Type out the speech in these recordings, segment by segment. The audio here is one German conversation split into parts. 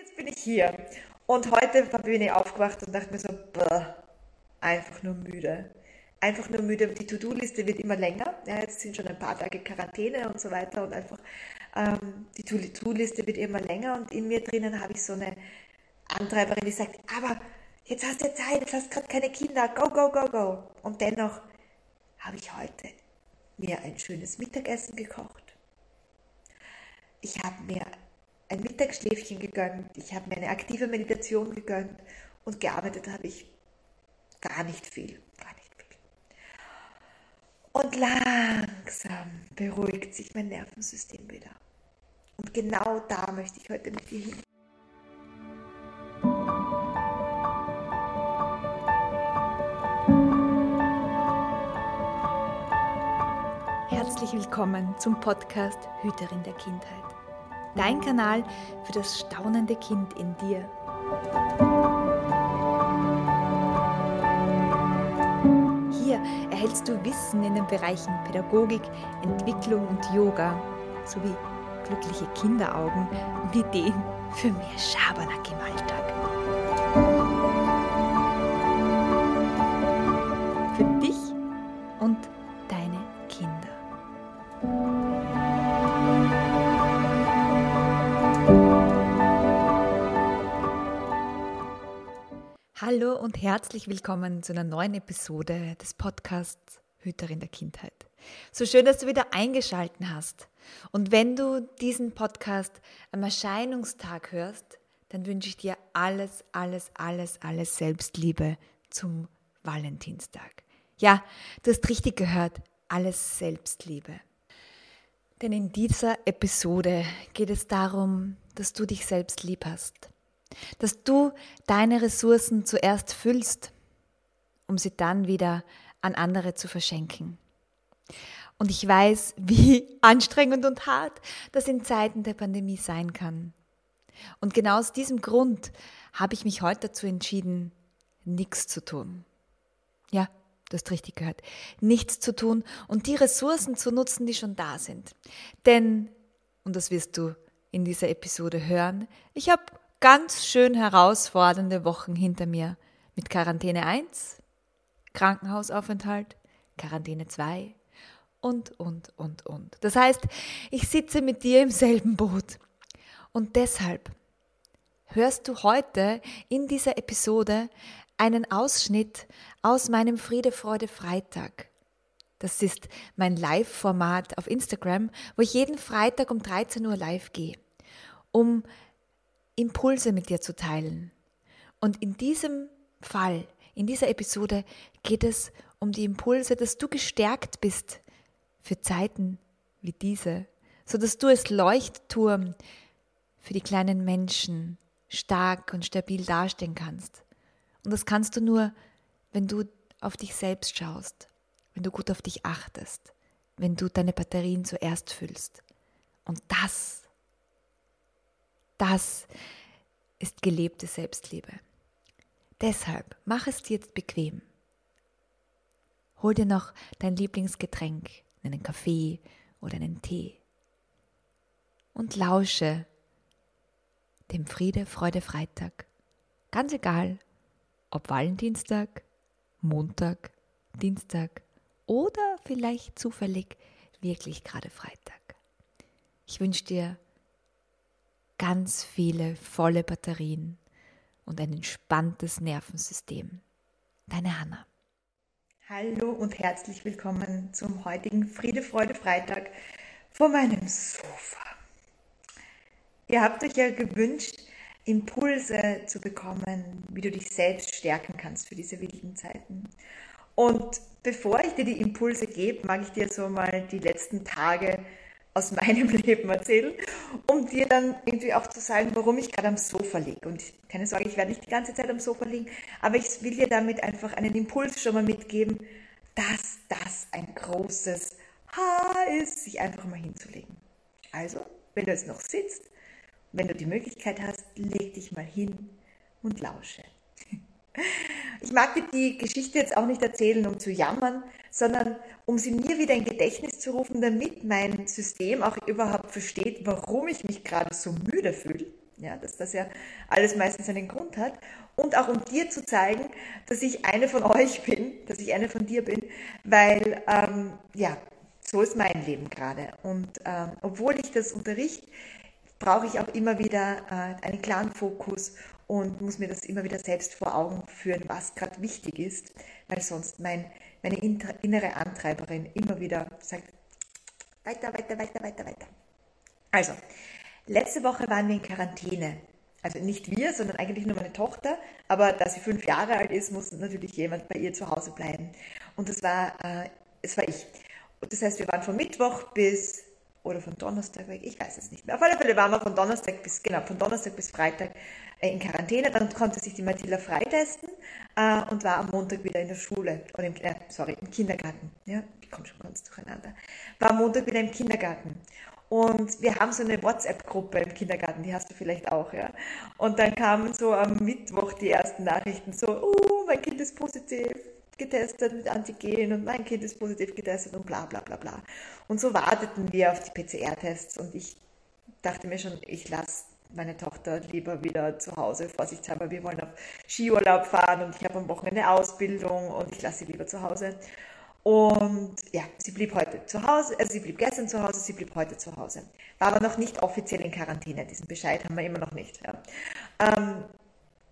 jetzt bin ich hier. Und heute bin ich aufgewacht und dachte mir so, boah, einfach nur müde. Einfach nur müde. Die To-Do-Liste wird immer länger. Ja, jetzt sind schon ein paar Tage Quarantäne und so weiter und einfach ähm, die To-Do-Liste wird immer länger und in mir drinnen habe ich so eine Antreiberin, die sagt, aber jetzt hast du Zeit, jetzt hast du gerade keine Kinder, go, go, go, go. Und dennoch habe ich heute mir ein schönes Mittagessen gekocht. Ich habe mir ein Mittagsschläfchen gegönnt, ich habe mir eine aktive Meditation gegönnt und gearbeitet habe ich gar nicht viel, gar nicht viel. Und langsam beruhigt sich mein Nervensystem wieder. Und genau da möchte ich heute mit dir hin. Herzlich willkommen zum Podcast Hüterin der Kindheit dein Kanal für das staunende Kind in dir. Hier erhältst du Wissen in den Bereichen Pädagogik, Entwicklung und Yoga sowie glückliche Kinderaugen und Ideen für mehr Schabernack im Alltag. Herzlich willkommen zu einer neuen Episode des Podcasts Hüterin der Kindheit. So schön, dass du wieder eingeschalten hast. Und wenn du diesen Podcast am Erscheinungstag hörst, dann wünsche ich dir alles, alles, alles, alles Selbstliebe zum Valentinstag. Ja, du hast richtig gehört, alles Selbstliebe. Denn in dieser Episode geht es darum, dass du dich selbst lieb hast dass du deine Ressourcen zuerst füllst, um sie dann wieder an andere zu verschenken. Und ich weiß, wie anstrengend und hart das in Zeiten der Pandemie sein kann. Und genau aus diesem Grund habe ich mich heute dazu entschieden, nichts zu tun. Ja, du hast richtig gehört. Nichts zu tun und die Ressourcen zu nutzen, die schon da sind. Denn, und das wirst du in dieser Episode hören, ich habe ganz schön herausfordernde Wochen hinter mir mit Quarantäne 1, Krankenhausaufenthalt, Quarantäne 2 und, und, und, und. Das heißt, ich sitze mit dir im selben Boot. Und deshalb hörst du heute in dieser Episode einen Ausschnitt aus meinem Friede, Freude, Freitag. Das ist mein Live-Format auf Instagram, wo ich jeden Freitag um 13 Uhr live gehe, um Impulse mit dir zu teilen. Und in diesem Fall, in dieser Episode geht es um die Impulse, dass du gestärkt bist für Zeiten wie diese, so dass du als Leuchtturm für die kleinen Menschen stark und stabil dastehen kannst. Und das kannst du nur, wenn du auf dich selbst schaust, wenn du gut auf dich achtest, wenn du deine Batterien zuerst füllst. Und das das ist gelebte Selbstliebe. Deshalb mach es dir jetzt bequem. Hol dir noch dein Lieblingsgetränk, einen Kaffee oder einen Tee und lausche dem Friede, Freude, Freitag. Ganz egal, ob Valentinstag, Montag, Dienstag oder vielleicht zufällig wirklich gerade Freitag. Ich wünsche dir ganz viele volle Batterien und ein entspanntes Nervensystem. Deine Hanna. Hallo und herzlich willkommen zum heutigen Friede, Freude, Freitag vor meinem Sofa. Ihr habt euch ja gewünscht, Impulse zu bekommen, wie du dich selbst stärken kannst für diese wilden Zeiten. Und bevor ich dir die Impulse gebe, mag ich dir so mal die letzten Tage aus meinem Leben erzählen, um dir dann irgendwie auch zu sagen, warum ich gerade am Sofa liege. Und keine Sorge, ich werde nicht die ganze Zeit am Sofa liegen, aber ich will dir damit einfach einen Impuls schon mal mitgeben, dass das ein großes Haar ist, sich einfach mal hinzulegen. Also, wenn du jetzt noch sitzt, wenn du die Möglichkeit hast, leg dich mal hin und lausche. Ich mag dir die Geschichte jetzt auch nicht erzählen, um zu jammern, sondern um sie mir wieder in Gedächtnis zu rufen, damit mein System auch überhaupt versteht, warum ich mich gerade so müde fühle. Ja, dass das ja alles meistens einen Grund hat. Und auch um dir zu zeigen, dass ich eine von euch bin, dass ich eine von dir bin, weil, ähm, ja, so ist mein Leben gerade. Und ähm, obwohl ich das unterrichte, brauche ich auch immer wieder äh, einen klaren Fokus und muss mir das immer wieder selbst vor Augen führen, was gerade wichtig ist, weil sonst mein, meine innere Antreiberin immer wieder sagt, weiter, weiter, weiter, weiter, weiter. Also, letzte Woche waren wir in Quarantäne. Also nicht wir, sondern eigentlich nur meine Tochter. Aber da sie fünf Jahre alt ist, muss natürlich jemand bei ihr zu Hause bleiben. Und das war, äh, es war ich. Und das heißt, wir waren von Mittwoch bis oder von Donnerstag weg, ich weiß es nicht mehr. Auf alle Fälle waren wir von Donnerstag bis, genau, von Donnerstag bis Freitag äh, in Quarantäne. Dann konnte sich die Matilda freitesten äh, und war am Montag wieder in der Schule, oder im, äh, sorry, im Kindergarten. Ja, ich komme schon ganz durcheinander. War am Montag wieder im Kindergarten. Und wir haben so eine WhatsApp-Gruppe im Kindergarten, die hast du vielleicht auch, ja. Und dann kamen so am Mittwoch die ersten Nachrichten, so, oh, mein Kind ist positiv, getestet mit Antigen und mein Kind ist positiv getestet und bla bla bla bla. Und so warteten wir auf die PCR-Tests und ich dachte mir schon, ich lasse meine Tochter lieber wieder zu Hause, vorsichtshalber. Wir wollen auf Skiurlaub fahren und ich habe am Wochenende Ausbildung und ich lasse sie lieber zu Hause. Und ja, sie blieb heute zu Hause, also sie blieb gestern zu Hause, sie blieb heute zu Hause. War aber noch nicht offiziell in Quarantäne, diesen Bescheid haben wir immer noch nicht. Ja. Ähm,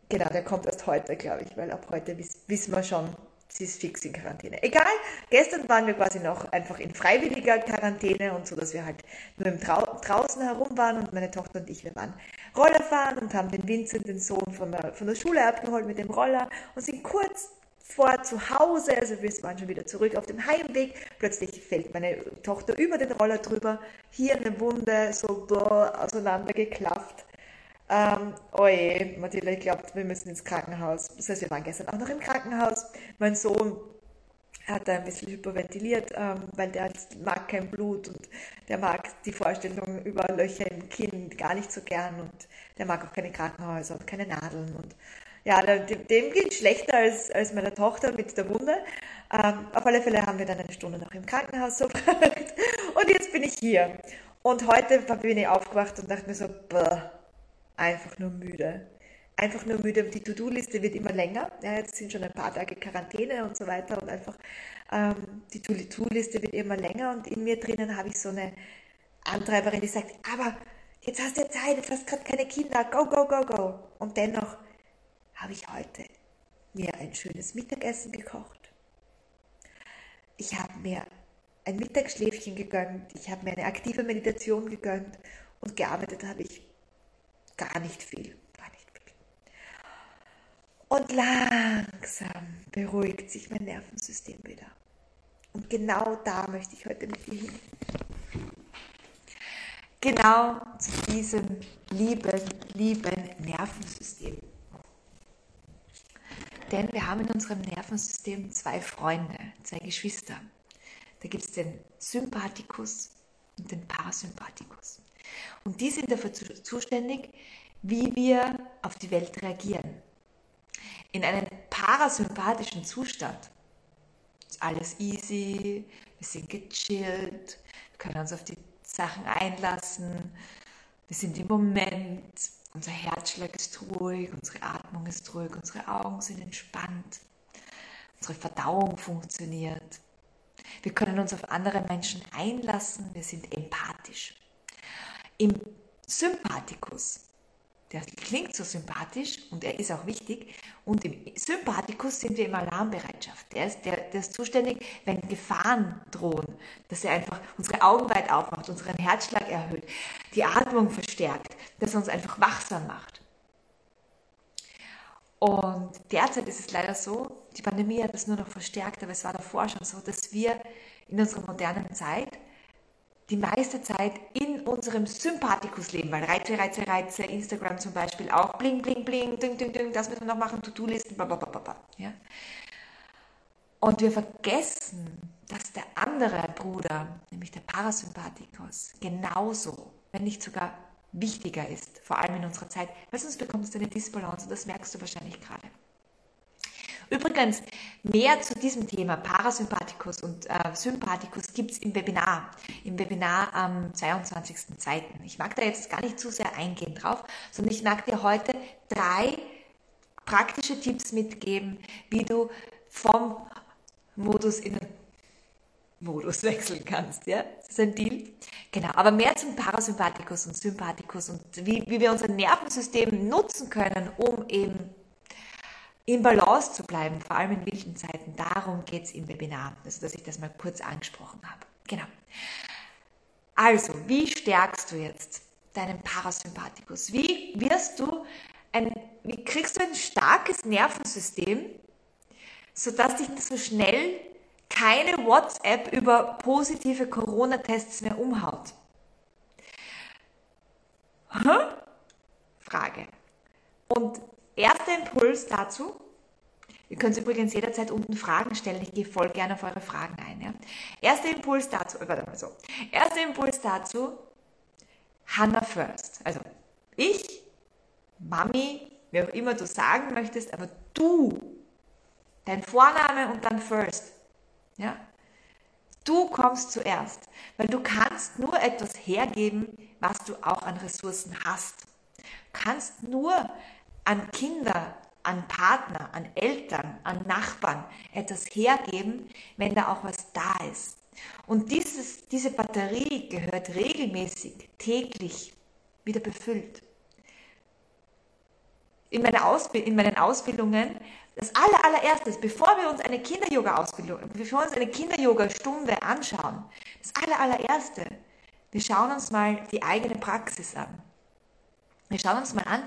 genau, der kommt erst heute, glaube ich, weil ab heute wiss, wissen wir schon, sie ist fix in Quarantäne. Egal, gestern waren wir quasi noch einfach in freiwilliger Quarantäne und so, dass wir halt nur im Trau draußen herum waren und meine Tochter und ich, wir waren Roller fahren und haben den Vincent, den Sohn von der, von der Schule abgeholt mit dem Roller und sind kurz vor zu Hause, also wir waren schon wieder zurück auf dem Heimweg. Plötzlich fällt meine Tochter über den Roller drüber, hier eine Wunde, so auseinandergeklafft. Ähm, oje, Mathilda, ich glaube, wir müssen ins Krankenhaus. Das heißt, wir waren gestern auch noch im Krankenhaus. Mein Sohn hat da ein bisschen hyperventiliert, ähm, weil der mag kein Blut und der mag die Vorstellung über Löcher im Kinn gar nicht so gern und der mag auch keine Krankenhäuser und keine Nadeln und ja, dem, dem geht schlechter als, als meiner Tochter mit der Wunde. Ähm, auf alle Fälle haben wir dann eine Stunde noch im Krankenhaus so verbracht und jetzt bin ich hier. Und heute bin ich aufgewacht und dachte mir so, boah, einfach nur müde. Einfach nur müde. Die To-Do-Liste wird immer länger. Ja, jetzt sind schon ein paar Tage Quarantäne und so weiter und einfach ähm, die To-Do-Liste wird immer länger und in mir drinnen habe ich so eine Antreiberin, die sagt, aber jetzt hast du ja Zeit, jetzt hast du gerade keine Kinder, go, go, go, go. Und dennoch habe ich heute mir ein schönes Mittagessen gekocht. Ich habe mir ein Mittagsschläfchen gegönnt, ich habe mir eine aktive Meditation gegönnt und gearbeitet habe ich gar nicht viel, gar nicht viel. Und langsam beruhigt sich mein Nervensystem wieder. Und genau da möchte ich heute mit dir hin. Genau zu diesem lieben, lieben Nervensystem. Denn wir haben in unserem Nervensystem zwei Freunde, zwei Geschwister. Da gibt es den Sympathikus und den Parasympathikus. Und die sind dafür zuständig, wie wir auf die Welt reagieren. In einem parasympathischen Zustand ist alles easy, wir sind gechillt, wir können uns auf die Sachen einlassen, wir sind im Moment, unser Herzschlag ist ruhig, unsere Atmung ist ruhig, unsere Augen sind entspannt, unsere Verdauung funktioniert. Wir können uns auf andere Menschen einlassen, wir sind empathisch. Im Sympathikus, der klingt so sympathisch und er ist auch wichtig, und im Sympathikus sind wir im Alarmbereitschaft. Der ist, der, der ist zuständig, wenn Gefahren drohen, dass er einfach unsere Augen weit aufmacht, unseren Herzschlag erhöht, die Atmung verstärkt, dass er uns einfach wachsam macht. Und derzeit ist es leider so, die Pandemie hat es nur noch verstärkt, aber es war davor schon so, dass wir in unserer modernen Zeit die meiste Zeit in unserem Sympathikus leben, weil Reize, Reize, Reize, Instagram zum Beispiel auch, bling, bling, bling, ding, ding, ding, das müssen wir noch machen, To-Do-Listen, bla, Ja? Und wir vergessen, dass der andere Bruder, nämlich der Parasympathikus, genauso, wenn nicht sogar wichtiger ist, vor allem in unserer Zeit, weil sonst bekommst du eine Disbalance und das merkst du wahrscheinlich gerade. Übrigens, mehr zu diesem Thema Parasympathikus und äh, Sympathikus gibt es im Webinar, im Webinar am 22.02. Ich mag da jetzt gar nicht zu sehr eingehen drauf, sondern ich mag dir heute drei praktische Tipps mitgeben, wie du vom Modus in den Modus wechseln kannst. Ja? Das ist ein Deal. Genau, aber mehr zum Parasympathikus und Sympathikus und wie, wie wir unser Nervensystem nutzen können, um eben in Balance zu bleiben, vor allem in wilden Zeiten. Darum geht es im Webinar, also dass ich das mal kurz angesprochen habe. Genau. Also, wie stärkst du jetzt deinen Parasympathikus? Wie wirst du ein, wie kriegst du ein starkes Nervensystem, sodass dich so schnell keine WhatsApp über positive Corona-Tests mehr umhaut? Hm? Frage. Und Erster Impuls dazu, ihr könnt übrigens jederzeit unten Fragen stellen, ich gehe voll gerne auf eure Fragen ein. Ja? Erster Impuls dazu, warte mal so, erster Impuls dazu, Hannah first. Also ich, Mami, wie auch immer du sagen möchtest, aber du, dein Vorname und dann first. Ja? Du kommst zuerst, weil du kannst nur etwas hergeben, was du auch an Ressourcen hast. Du kannst nur an Kinder, an Partner, an Eltern, an Nachbarn etwas hergeben, wenn da auch was da ist. Und dieses, diese Batterie gehört regelmäßig, täglich wieder befüllt. In, meine Ausbild in meinen Ausbildungen, das aller, allererstes, bevor wir uns eine Kinder-Yoga-Ausbildung, bevor wir uns eine Kinder-Yoga-Stunde anschauen, das aller, allererste, wir schauen uns mal die eigene Praxis an. Wir schauen uns mal an,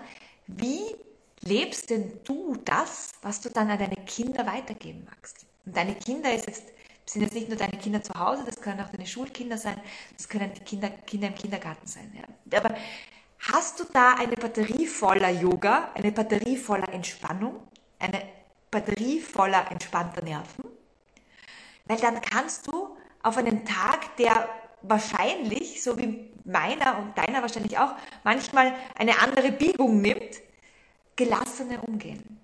wie lebst denn du das, was du dann an deine Kinder weitergeben magst? Und deine Kinder ist jetzt, sind jetzt nicht nur deine Kinder zu Hause, das können auch deine Schulkinder sein, das können die Kinder, Kinder im Kindergarten sein. Ja. Aber hast du da eine Batterie voller Yoga, eine Batterie voller Entspannung, eine Batterie voller entspannter Nerven? Weil dann kannst du auf einen Tag, der wahrscheinlich, so wie meiner und deiner wahrscheinlich auch, manchmal eine andere Biegung nimmt, gelassener umgehen.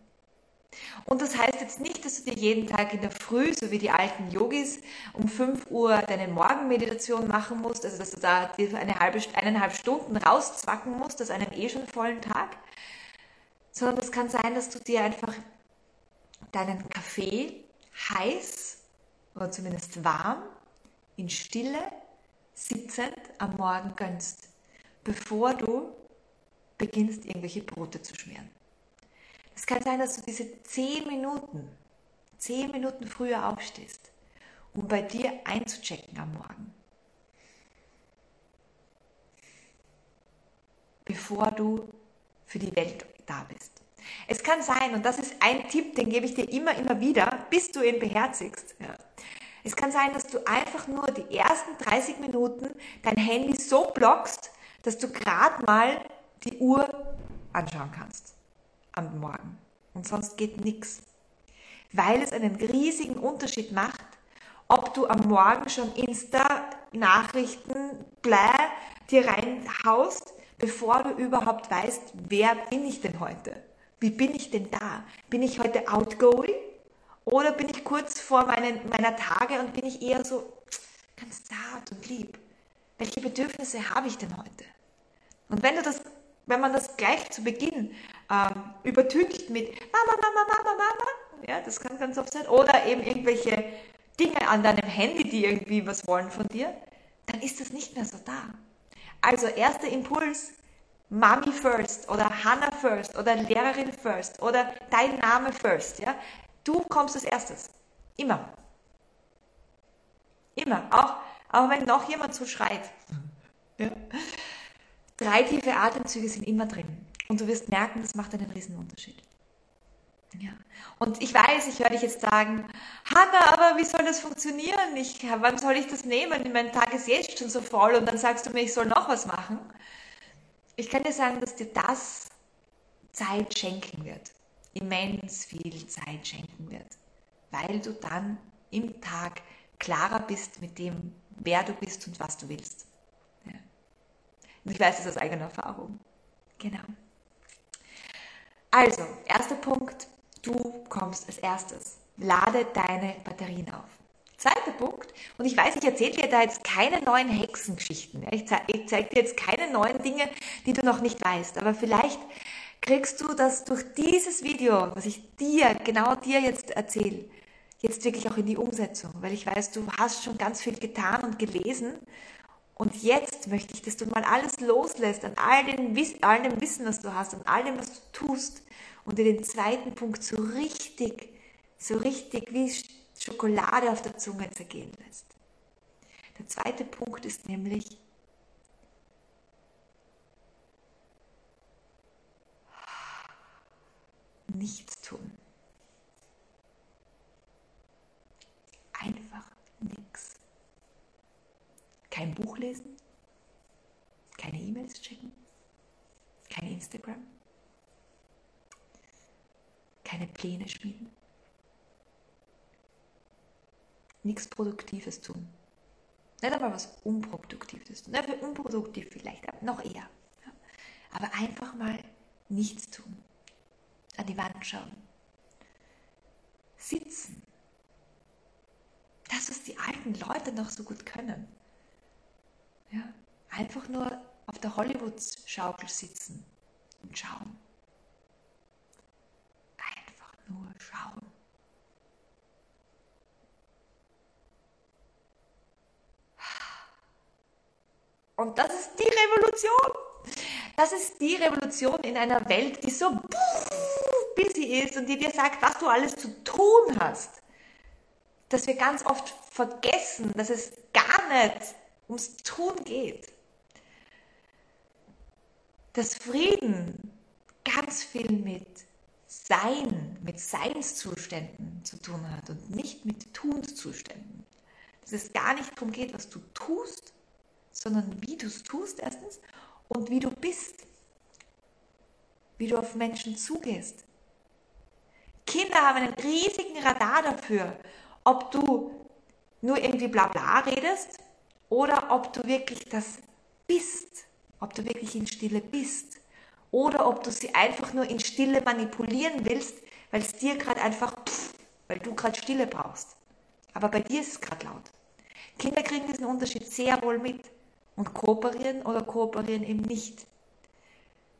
Und das heißt jetzt nicht, dass du dir jeden Tag in der Früh, so wie die alten Yogis, um 5 Uhr deine Morgenmeditation machen musst, also dass du da eine halbe, eineinhalb Stunden rauszwacken musst, aus einem eh schon vollen Tag, sondern es kann sein, dass du dir einfach deinen Kaffee heiß oder zumindest warm, in Stille, sitzend am Morgen gönnst, bevor du beginnst, irgendwelche Brote zu schmieren. Es kann sein, dass du diese zehn Minuten, zehn Minuten früher aufstehst, um bei dir einzuchecken am Morgen. Bevor du für die Welt da bist. Es kann sein, und das ist ein Tipp, den gebe ich dir immer, immer wieder, bis du ihn beherzigst. Ja. Es kann sein, dass du einfach nur die ersten 30 Minuten dein Handy so blockst, dass du gerade mal die Uhr anschauen kannst am Morgen. Und sonst geht nichts. Weil es einen riesigen Unterschied macht, ob du am Morgen schon Insta-Nachrichten, blä, dir reinhaust, bevor du überhaupt weißt, wer bin ich denn heute? Wie bin ich denn da? Bin ich heute outgoing? Oder bin ich kurz vor meinen, meiner Tage und bin ich eher so ganz zart und lieb? Welche Bedürfnisse habe ich denn heute? Und wenn du das wenn man das gleich zu Beginn ähm, übertüncht mit Mama, Mama, Mama, Mama, ja, das kann ganz oft sein, oder eben irgendwelche Dinge an deinem Handy, die irgendwie was wollen von dir, dann ist das nicht mehr so da. Also erster Impuls, Mami first oder Hannah first oder Lehrerin first oder dein Name first, ja. Du kommst als erstes. Immer. Immer. Auch, auch wenn noch jemand so schreit. Ja. Drei tiefe Atemzüge sind immer drin. Und du wirst merken, das macht einen riesen Unterschied. Ja. Und ich weiß, ich höre dich jetzt sagen, Hanna, aber wie soll das funktionieren? Ich, wann soll ich das nehmen? Mein Tag ist jetzt schon so voll und dann sagst du mir, ich soll noch was machen. Ich kann dir sagen, dass dir das Zeit schenken wird. Immens viel Zeit schenken wird. Weil du dann im Tag klarer bist mit dem, wer du bist und was du willst. Und ich weiß das aus eigener Erfahrung. Genau. Also, erster Punkt, du kommst als erstes. Lade deine Batterien auf. Zweiter Punkt, und ich weiß, ich erzähle dir da jetzt keine neuen Hexengeschichten. Ich zeige zeig dir jetzt keine neuen Dinge, die du noch nicht weißt, aber vielleicht kriegst du das durch dieses Video, was ich dir, genau dir jetzt erzähle, jetzt wirklich auch in die Umsetzung, weil ich weiß, du hast schon ganz viel getan und gelesen und jetzt möchte ich, dass du mal alles loslässt an all, den, all dem Wissen, was du hast, an all dem, was du tust und dir den zweiten Punkt so richtig, so richtig wie Schokolade auf der Zunge zergehen lässt. Der zweite Punkt ist nämlich, nichts tun. Einfach nichts. Kein Buch lesen, keine E-Mails checken, kein Instagram, keine Pläne schmieden, nichts Produktives tun. Nicht einmal was Unproduktives tun. Nicht unproduktiv vielleicht, aber noch eher. Aber einfach mal nichts tun an die Wand schauen. Sitzen. Das, was die alten Leute noch so gut können. Einfach nur auf der Hollywood-Schaukel sitzen und schauen. Einfach nur schauen. Und das ist die Revolution. Das ist die Revolution in einer Welt, die so busy ist und die dir sagt, was du alles zu tun hast. Dass wir ganz oft vergessen, dass es gar nicht ums Tun geht. Dass Frieden ganz viel mit Sein, mit Seinszuständen zu tun hat und nicht mit Tunszuständen. Dass es gar nicht darum geht, was du tust, sondern wie du es tust erstens und wie du bist, wie du auf Menschen zugehst. Kinder haben einen riesigen Radar dafür, ob du nur irgendwie bla bla redest oder ob du wirklich das bist, ob du wirklich in Stille bist oder ob du sie einfach nur in Stille manipulieren willst, weil es dir gerade einfach, pff, weil du gerade Stille brauchst. Aber bei dir ist es gerade laut. Kinder kriegen diesen Unterschied sehr wohl mit und kooperieren oder kooperieren eben nicht.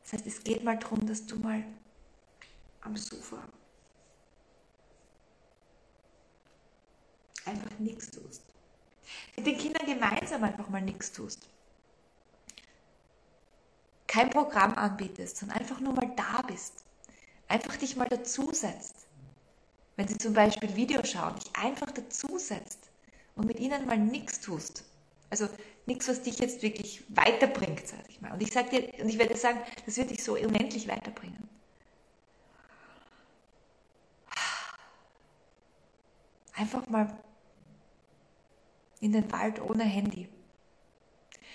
Das heißt, es geht mal darum, dass du mal am Sofa einfach nichts tust. Mit den Kindern gemeinsam einfach mal nichts tust. Kein Programm anbietest, sondern einfach nur mal da bist. Einfach dich mal dazusetzt. Wenn sie zum Beispiel Video schauen, dich einfach dazusetzt und mit ihnen mal nichts tust. Also nichts, was dich jetzt wirklich weiterbringt, sag ich mal. Und ich sage dir, und ich werde sagen, das wird dich so unendlich weiterbringen. Einfach mal in den Wald ohne Handy.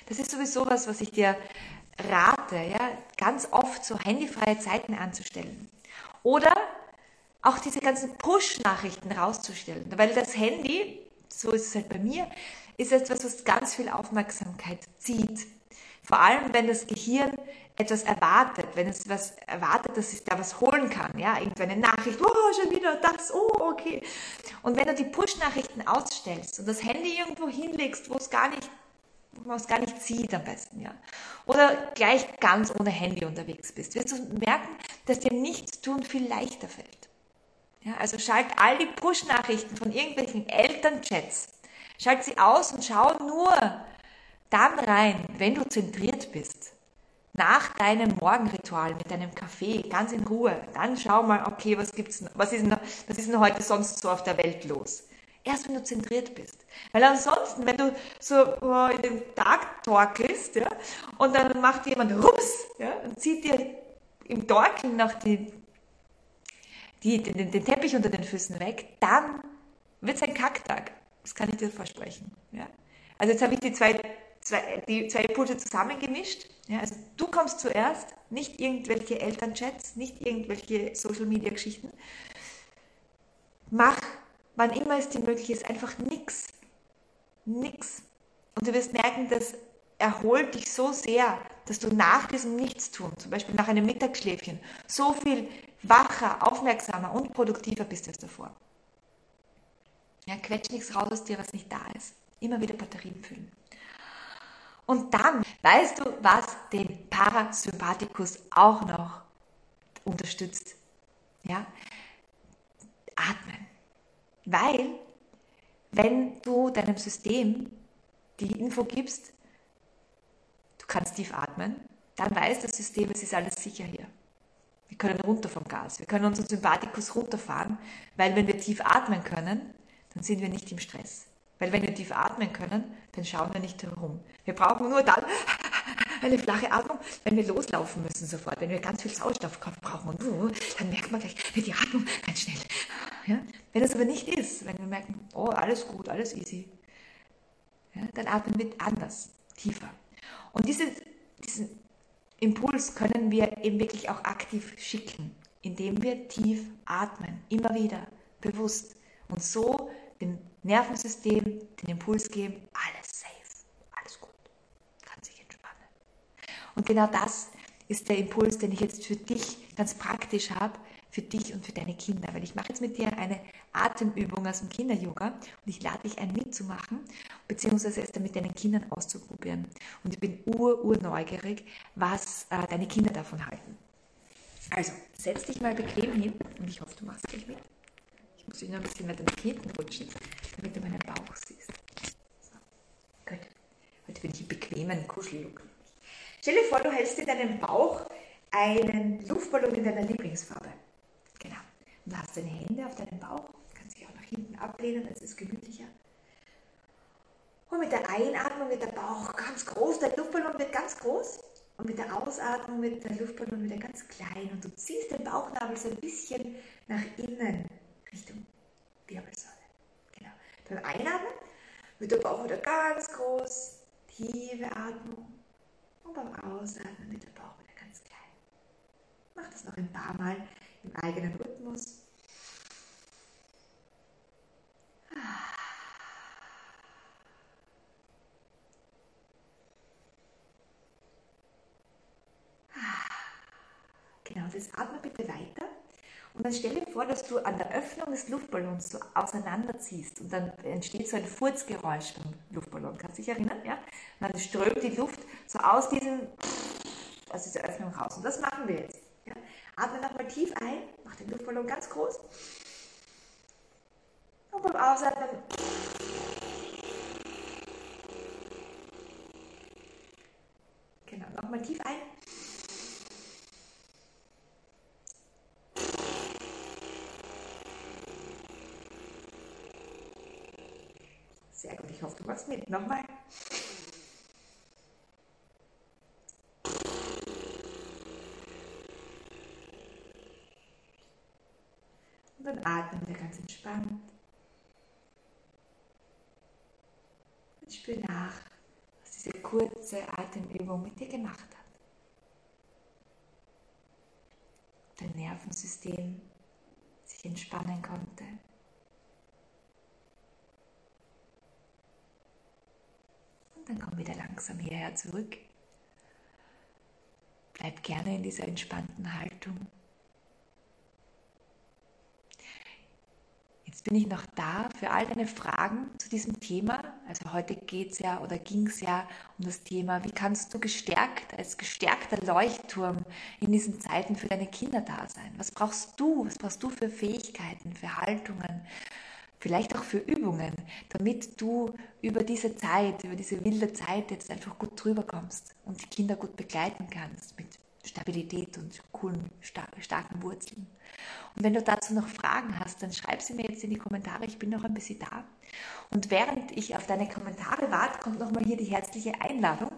Das ist sowieso was, was ich dir rate, ja, ganz oft so handyfreie Zeiten anzustellen. Oder auch diese ganzen Push-Nachrichten rauszustellen. Weil das Handy, so ist es halt bei mir, ist etwas, was ganz viel Aufmerksamkeit zieht. Vor allem, wenn das Gehirn etwas erwartet, wenn es was erwartet, dass es da was holen kann, ja, irgendeine Nachricht, oh, schon wieder das, oh, okay. Und wenn du die Push-Nachrichten ausstellst und das Handy irgendwo hinlegst, wo es gar nicht, man es gar nicht sieht am besten, ja, oder gleich ganz ohne Handy unterwegs bist, wirst du merken, dass dir nichts tun viel leichter fällt. Ja, also schalt all die Push-Nachrichten von irgendwelchen Elternchats Schalt sie aus und schau nur dann rein, wenn du zentriert bist. Nach deinem Morgenritual mit deinem Kaffee, ganz in Ruhe, dann schau mal, okay, was gibt's, was ist, denn, was ist denn heute sonst so auf der Welt los? Erst wenn du zentriert bist. Weil ansonsten, wenn du so oh, in den Tag torkelst, ja, und dann macht jemand Rups, ja, und zieht dir im Torkeln noch die, die, den, den Teppich unter den Füßen weg, dann wird es ein Kacktag. Das kann ich dir versprechen. Ja? Also jetzt habe ich die zwei, zwei, die zwei Impulse zusammengemischt. Ja? Also du kommst zuerst, nicht irgendwelche Elternchats, nicht irgendwelche Social-Media-Geschichten. Mach, wann immer es dir möglich ist, einfach nichts. Nix. Und du wirst merken, das erholt dich so sehr, dass du nach diesem Nichtstun, zum Beispiel nach einem Mittagsschläfchen, so viel wacher, aufmerksamer und produktiver bist als davor. Ja, quetsch nichts raus aus dir, was nicht da ist. Immer wieder Batterien füllen. Und dann weißt du, was den Parasympathikus auch noch unterstützt. Ja? Atmen. Weil, wenn du deinem System die Info gibst, du kannst tief atmen, dann weiß das System, es ist alles sicher hier. Wir können runter vom Gas. Wir können unseren Sympathikus runterfahren, weil wenn wir tief atmen können, dann sind wir nicht im Stress. Weil wenn wir tief atmen können, dann schauen wir nicht herum. Wir brauchen nur dann eine flache Atmung, wenn wir loslaufen müssen sofort, wenn wir ganz viel Sauerstoff brauchen. Und dann merkt man gleich, wird die Atmung ganz schnell. Ja? Wenn das aber nicht ist, wenn wir merken, oh, alles gut, alles easy, ja, dann atmen wir anders, tiefer. Und diese, diesen Impuls können wir eben wirklich auch aktiv schicken, indem wir tief atmen, immer wieder, bewusst. Und so dem Nervensystem den Impuls geben, alles safe, alles gut, kann sich entspannen. Und genau das ist der Impuls, den ich jetzt für dich ganz praktisch habe, für dich und für deine Kinder. Weil ich mache jetzt mit dir eine Atemübung aus dem Kinder-Yoga und ich lade dich ein mitzumachen, beziehungsweise es dann mit deinen Kindern auszuprobieren. Und ich bin ur, ur neugierig, was äh, deine Kinder davon halten. Also, setz dich mal bequem hin und ich hoffe, du machst gleich mit. Ich muss dich noch ein bisschen weiter nach hinten rutschen, damit du meinen Bauch siehst. So. Gut. Heute bin ich im bequemen Kuschellook. Stell dir vor, du hältst in deinem Bauch einen Luftballon in deiner Lieblingsfarbe. Genau. Und du hast deine Hände auf deinem Bauch, hinten ablehnen, das ist gemütlicher. Und mit der Einatmung wird der Bauch ganz groß, der Luftballon wird ganz groß. Und mit der Ausatmung wird der Luftballon wieder ganz klein. Und du ziehst den Bauchnabel so ein bisschen nach innen Richtung Wirbelsäule. Genau. Beim Einatmen wird der Bauch wieder ganz groß, tiefe Atmung. Und beim Ausatmen wird der Bauch wieder ganz klein. Mach das noch ein paar Mal im eigenen Rhythmus. Genau, das atme bitte weiter. Und dann stell dir vor, dass du an der Öffnung des Luftballons so auseinanderziehst und dann entsteht so ein Furzgeräusch beim Luftballon. Kannst du dich erinnern? Ja? Und dann strömt die Luft so aus, diesem, aus dieser Öffnung raus. Und das machen wir jetzt. Ja? Atme nochmal tief ein, mach den Luftballon ganz groß. Und beim Ausatmen Genau, nochmal tief ein. Sehr gut, ich hoffe, du machst mit. Nochmal. Und dann atmen wir ganz entspannt. Und spür nach, was diese kurze Atemübung mit dir gemacht hat. Dein Nervensystem sich entspannen konnte. Und dann komm wieder langsam hierher zurück. Bleib gerne in dieser entspannten Haltung. Jetzt bin ich noch da für all deine Fragen zu diesem Thema. Also heute geht es ja oder ging es ja um das Thema, wie kannst du gestärkt, als gestärkter Leuchtturm in diesen Zeiten für deine Kinder da sein? Was brauchst du? Was brauchst du für Fähigkeiten, für Haltungen, vielleicht auch für Übungen, damit du über diese Zeit, über diese wilde Zeit jetzt einfach gut drüber kommst und die Kinder gut begleiten kannst mit Stabilität und coolen, starken Wurzeln. Und wenn du dazu noch Fragen hast, dann schreib sie mir jetzt in die Kommentare. Ich bin noch ein bisschen da. Und während ich auf deine Kommentare warte, kommt nochmal hier die herzliche Einladung.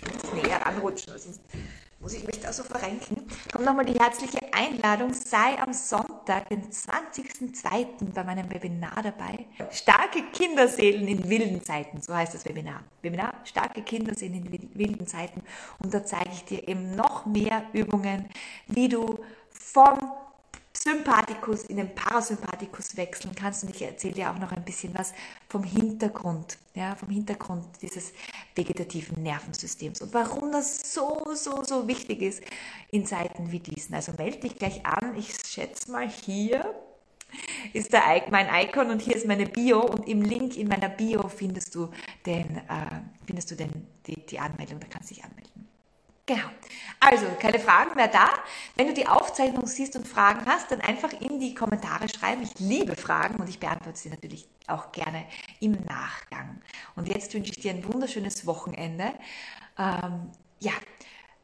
Ich muss näher anrutschen, sonst muss ich mich da so verrenken. Kommt nochmal die herzliche Einladung, sei am Sonntag, den 20.02. bei meinem Webinar dabei. Starke Kinderseelen in wilden Zeiten, so heißt das Webinar. Webinar, starke Kinderseelen in wilden Zeiten. Und da zeige ich dir eben noch mehr Übungen, wie du vom Sympathikus in den Parasympathikus wechseln kannst. Und ich erzähle dir auch noch ein bisschen was vom Hintergrund, ja, vom Hintergrund dieses vegetativen Nervensystems und warum das so, so, so wichtig ist in Zeiten wie diesen. Also melde dich gleich an. Ich schätze mal hier ist der, mein Icon und hier ist meine Bio und im Link in meiner Bio findest du, den, äh, findest du den, die, die Anmeldung, da kannst du dich anmelden. Genau. Also, keine Fragen mehr da. Wenn du die Aufzeichnung siehst und Fragen hast, dann einfach in die Kommentare schreiben. Ich liebe Fragen und ich beantworte sie natürlich auch gerne im Nachgang. Und jetzt wünsche ich dir ein wunderschönes Wochenende. Ähm, ja,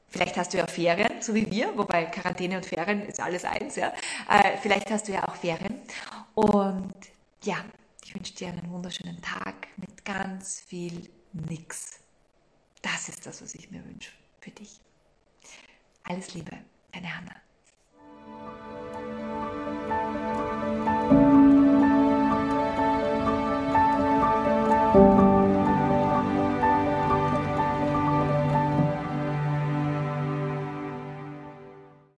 vielleicht hast du ja Ferien, so wie wir, wobei Quarantäne und Ferien ist alles eins, ja. Äh, vielleicht hast du ja auch Ferien. Und ja, ich wünsche dir einen wunderschönen Tag mit ganz viel Nix. Das ist das, was ich mir wünsche für dich. Alles Liebe, deine Hanna.